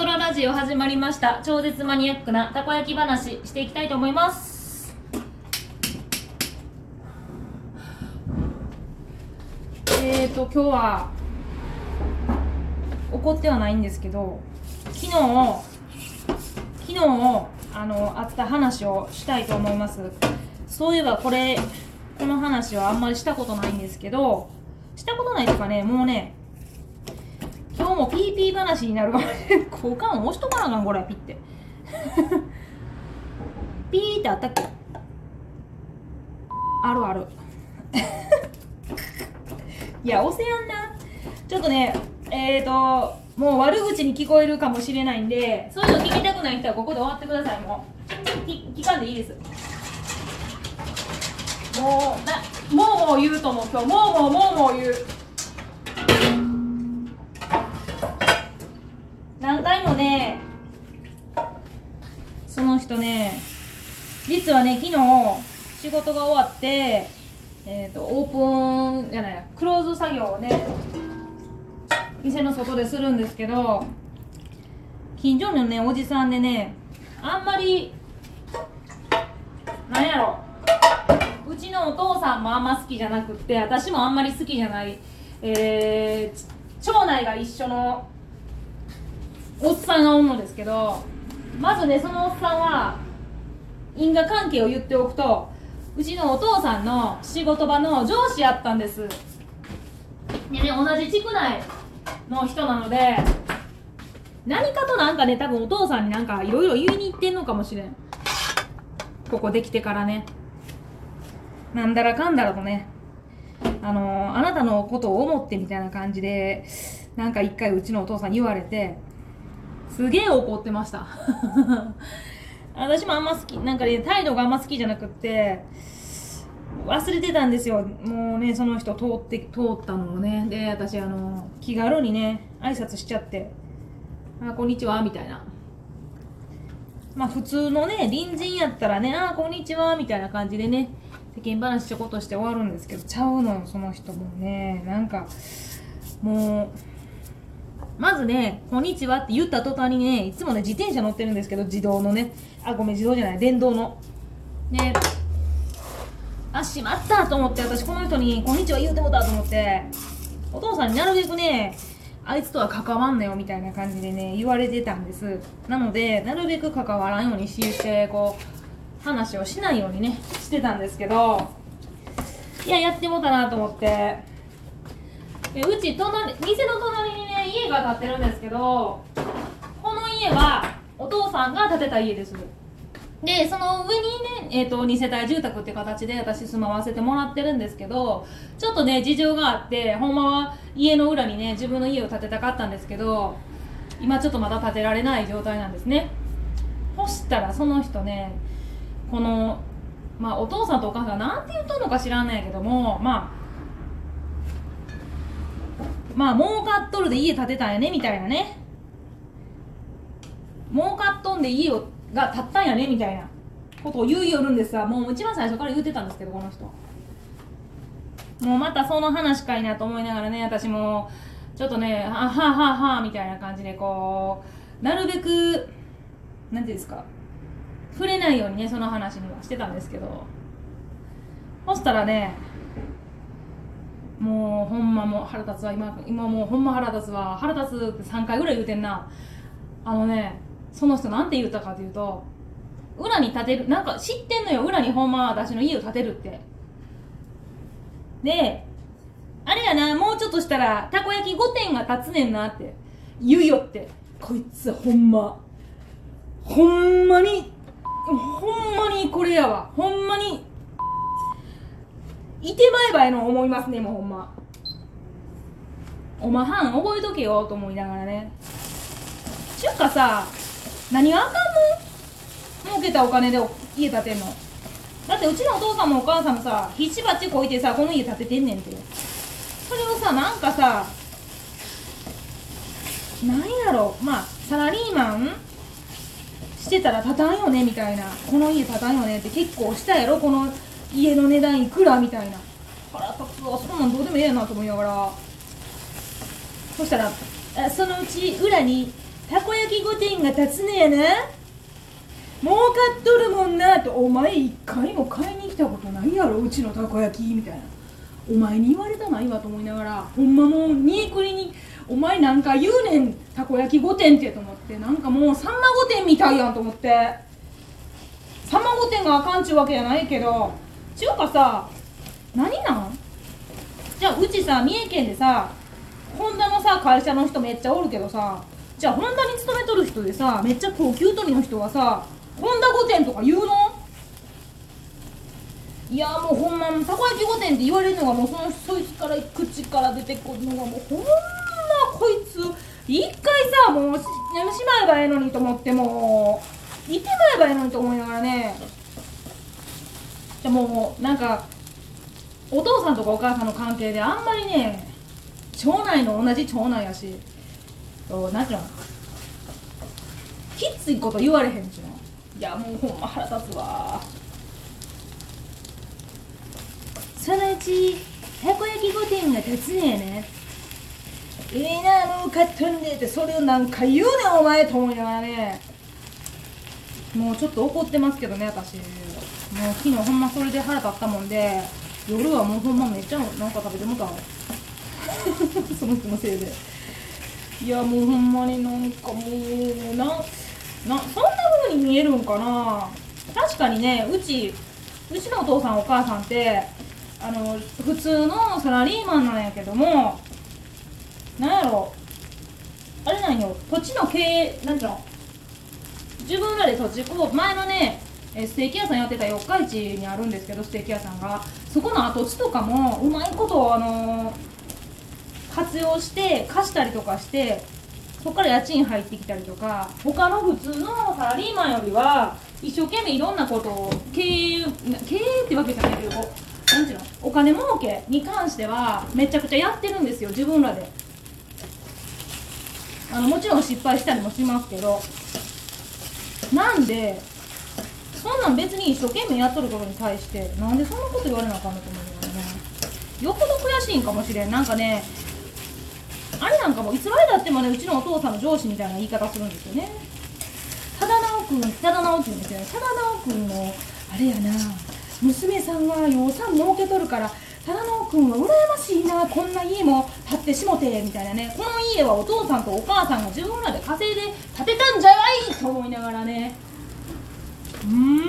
トララジオ始まりました。超絶マニアックなたこ焼き話していきたいと思います。えーと今日は怒ってはないんですけど昨日昨日あのあった話をしたいと思います。そういえばこれこの話はあんまりしたことないんですけどしたことないというかねもうねもピーピー話になるかもしれん交換押しとかなあかんこれピッて。ピーってあったっけ？あるある。いや押せやんな。ちょっとねえーともう悪口に聞こえるかもしれないんでそういうの聞きたくない人はここで終わってくださいもう。聞聞かんでいいです。もうなもうもう言うと思う今日。もうもうもうもう言う。ね。その人ね実はね昨日仕事が終わってえっ、とオープンじゃないクローズ作業をね店の外でするんですけど近所のねおじさんでねあんまりなんやろうちのお父さんもあんま好きじゃなくって私もあんまり好きじゃない、えー、町内が一緒のおっさんがおるのですけどまずねそのおっさんは因果関係を言っておくとうちのお父さんの仕事場の上司やったんです。でね同じ地区内の人なので何かとなんかね多分お父さんになんかいろいろ言いに行ってんのかもしれん。ここできてからね。なんだらかんだらとね。あの、あなたのことを思ってみたいな感じでなんか一回うちのお父さんに言われてすげえ怒ってました。私もあんま好きなんかね態度があんま好きじゃなくって忘れてたんですよ。もうねその人通って通ったのをね。で私あの気軽にね挨拶しちゃって「あこんにちは」みたいな。まあ普通のね隣人やったらね「あこんにちは」みたいな感じでね世間話ちょこっとして終わるんですけどちゃうのその人もね。なんかもうまずね「こんにちは」って言った途端にねいつもね自転車乗ってるんですけど自動のね。あごめん自動じゃない電動の。ね。あしまったと思って私この人に「こんにちは」言うてもたと思って。お父さんになるべくねあいつとは関わんなよみたいな感じでね言われてたんです。なのでなるべく関わらんようにしてこう話をしないようにねしてたんですけど。いややってもたなと思って。うち隣店の隣にね家が建ってるんですけどこの家はお父さんが建てた家です。でその上にね、えーと、2世帯住宅って形で私住まわせてもらってるんですけどちょっとね事情があってほんまは家の裏にね自分の家を建てたかったんですけど今ちょっとまだ建てられない状態なんですね。そしたらその人ねこのまあお父さんとお母さん何て言っとんのか知らんないけどもまあまあ儲かっとるで家建てたんやねみたいなね。儲かっとんで家をが立ったんやねみたいな。ことを言うよるんですがもう一番最初から言ってたんですけどこの人。もうまたその話かいなと思いながらね私もちょっとねあはあはあはあみたいな感じでこうなるべく何ていうんですか触れないようにねその話にはしてたんですけど。そしたらねもうほんまもう腹立つわ今今もうほんま腹立つわ腹立つって3回ぐらい言うてんな。あのねその人なんて言ったかというと裏に建てるなんか知ってんのよ裏にほんま私の家を建てるって。であれやなもうちょっとしたらたこ焼き5点が立つねんなって言うよって。こいつほんまほんまにほんまにこれやわ。ほんまにいてまえばえの思いますねもうほんま。おまはん覚えとけよと思いながらね。ちゅうかさ何があかんの？儲けたお金で家建てんの。だってうちのお父さんもお母さんもさ必死ばちこいてさこの家建ててんねんて。それをさなんかさなんやろ？まあサラリーマンしてたら建たんよねみたいな。この家建たんよねって結構したやろ？この家の値段いくらみたいな。腹立つわそんなんどうでもええやなと思いながら。そしたらそのうち裏にたこ焼き御殿が立つねやな。儲かっとるもんなとお前一回も買いに来たことないやろうちのたこ焼きみたいな。お前に言われたないわと思いながらほんまもう煮えくりにお前なんか言うねんたこ焼き御殿ってと思って。なんかもうさんま御殿みたいやんと思って。さんま御殿があかんちゅうわけじゃないけどちゅうかさ。何なん？じゃあうちさ三重県でさホンダのさ会社の人めっちゃおるけどさ。じゃあホンダに勤めとる人でさめっちゃ高級取りの人はさホンダ御殿とか言うの？いやもうほんまたこ焼き御殿って言われるのがもうそのそいつから口から出てくるのがもうほんまこいつ一回さもうしやめしまえばええのにと思ってもういてまえばええのにと思いながらね。じゃあもうなんかお父さんとかお母さんの関係であんまりね町内の同じ町内やしそうなんていうの？きっついこと言われへんしないやもうほんま腹立つわ。そのうちたこ焼き御殿が立つねやね。ええなもう買っとんでってそれを何回言うねんお前と思いながらねもうちょっと怒ってますけどね私。もう昨日ほんまそれで腹立ったもんで夜はもうほんまめっちゃなんか食べてもた その人のせいで。いやもうほんまになんかもうななそんな風に見えるんかな。確かにねうちうちのお父さんお母さんってあの普通のサラリーマンなんやけどもなんやろあれなんよ。土地の経営なんていうの？自分らで土地こう前のねステーキ屋さんやってた四日市にあるんですけどステーキ屋さんが。そこの跡地とかもうまいことあの活用して貸したりとかしてそこから家賃入ってきたりとか。他の普通のサラリーマンよりは一生懸命いろんなことを経営経営ってわけじゃないけどこうなんていうの？お金儲けに関してはめちゃくちゃやってるんですよ自分らで。あのもちろん失敗したりもしますけど。なんでそんなん別に一生懸命やっとることに対してなんでそんなこと言われなあかんのと思うよね。よっぽど悔しいんかもしれん。なんかねあれなんかもいつまでだってもねうちのお父さんの上司みたいな言い方するんですよね。多田直君多田直君ですよね。多田直君のあれやな娘さんは予算儲けとるから多田直君は羨ましいなこんな家も建ってしもてみたいなね。この家はお父さんとお母さんが自分らで稼いで建てたんじゃない？と思いながらね。うん。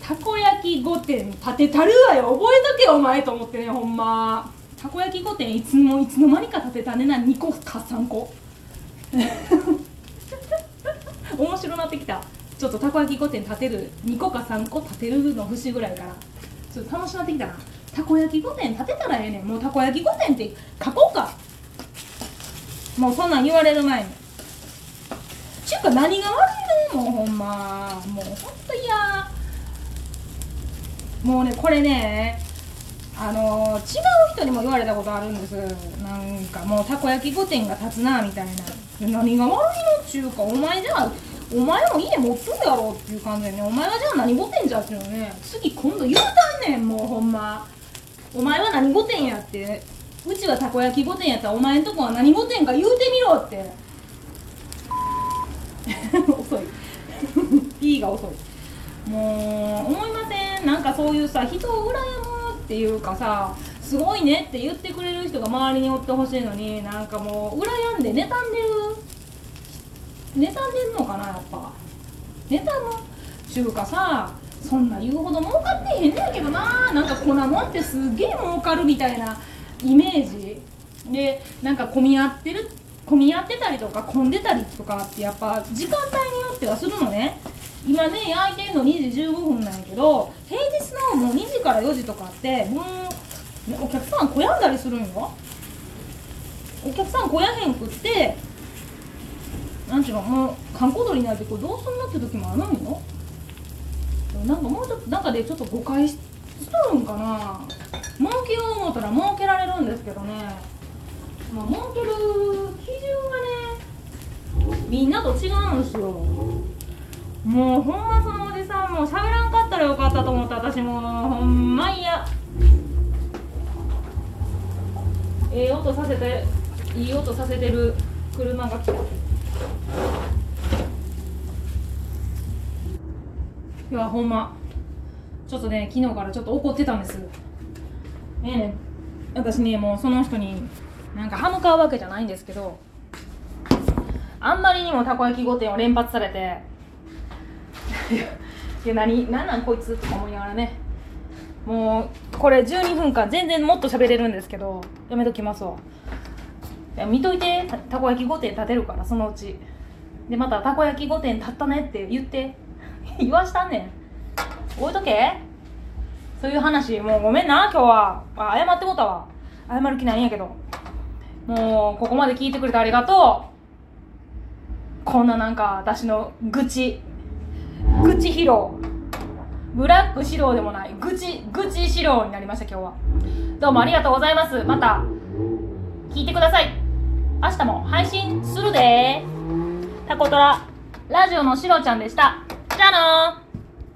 たこ焼き御殿建てたるわよ。覚えとけお前と思ってねほんま。たこ焼き御殿いつもいつの間にか建てたねな2個か3個。面白なってきた。ちょっとたこ焼き御殿建てる2個か3個建てるの節ぐらいから。ちょっと楽しなってきたな。たこ焼き御殿建てたらええねん。もうたこ焼き御殿って書こうか。もうそんなん言われる前に。ちゅうか何が悪いのもうほんま。もうほんと嫌。もうねこれねあの違う人にも言われたことあるんです。なんかもうたこ焼き御殿が立つなみたいな。何が悪いのっちゅうかお前じゃあお前も家持っとるやろっていう感じでね。お前はじゃあ何御殿じゃっていうのね。次今度言うたんねんもうほんま。お前は何御殿やって。うちはたこ焼き御殿やったらお前んとこは何御殿か言うてみろって。遅い。P が遅い。もう思いません。なんかそういうさ人を羨むっていうかさすごいねって言ってくれる人が周りにおってほしいのになんかもう羨んで妬んでる妬んでんのかなやっぱ。妬むちゅうかさそんな言うほど儲かってへんねんけどな。なんか粉もんってすげえ儲かるみたいなイメージ。でなんか混み合ってる混み合ってたりとか混んでたりとかってやっぱ時間帯によってはするのね。今ね焼いてんの2時15分なんやけど平日のもう2時から4時とかってもうお客さん来やんだりするんよ。お客さん来やへんくってなんちゅうのもう観光鳥になってこれどうすんのって時もあるんよ。なんかもうちょっと中でちょっと誤解しとるんかな。儲けよう思ったら儲けられるんですけどね。まあ儲ける基準がねみんなと違うんですよ。もうほんまそのおじさんもう喋らんかったらよかったと思った私も。うほんま嫌。ええ音させていい音させてる車が来た。いやほんま。ちょっとね昨日からちょっと怒ってたんです。ね。えね私ねもうその人になんか歯向かうわけじゃないんですけどあんまりにもたこ焼き御殿を連発されていや何何なんこいつ？とか思いながらね。もうこれ12分間全然もっと喋れるんですけどやめときますわ。いや見といて。たたこ焼き御殿立てるからそのうち。でまたたこ焼き御殿立ったねって言って。言わしたんねん。置いとけ。そういう話。もうごめんな。今日は。あ謝ってもたわ。謝る気ないんやけど。もうここまで聞いてくれてありがとう。こんななんか私の愚痴。愚痴披露ブラック指導でもない。愚痴愚痴指導になりました今日は。どうもありがとうございます。また聞いてください。明日も配信するで。タコトララジオのしろちゃんでした。じゃあな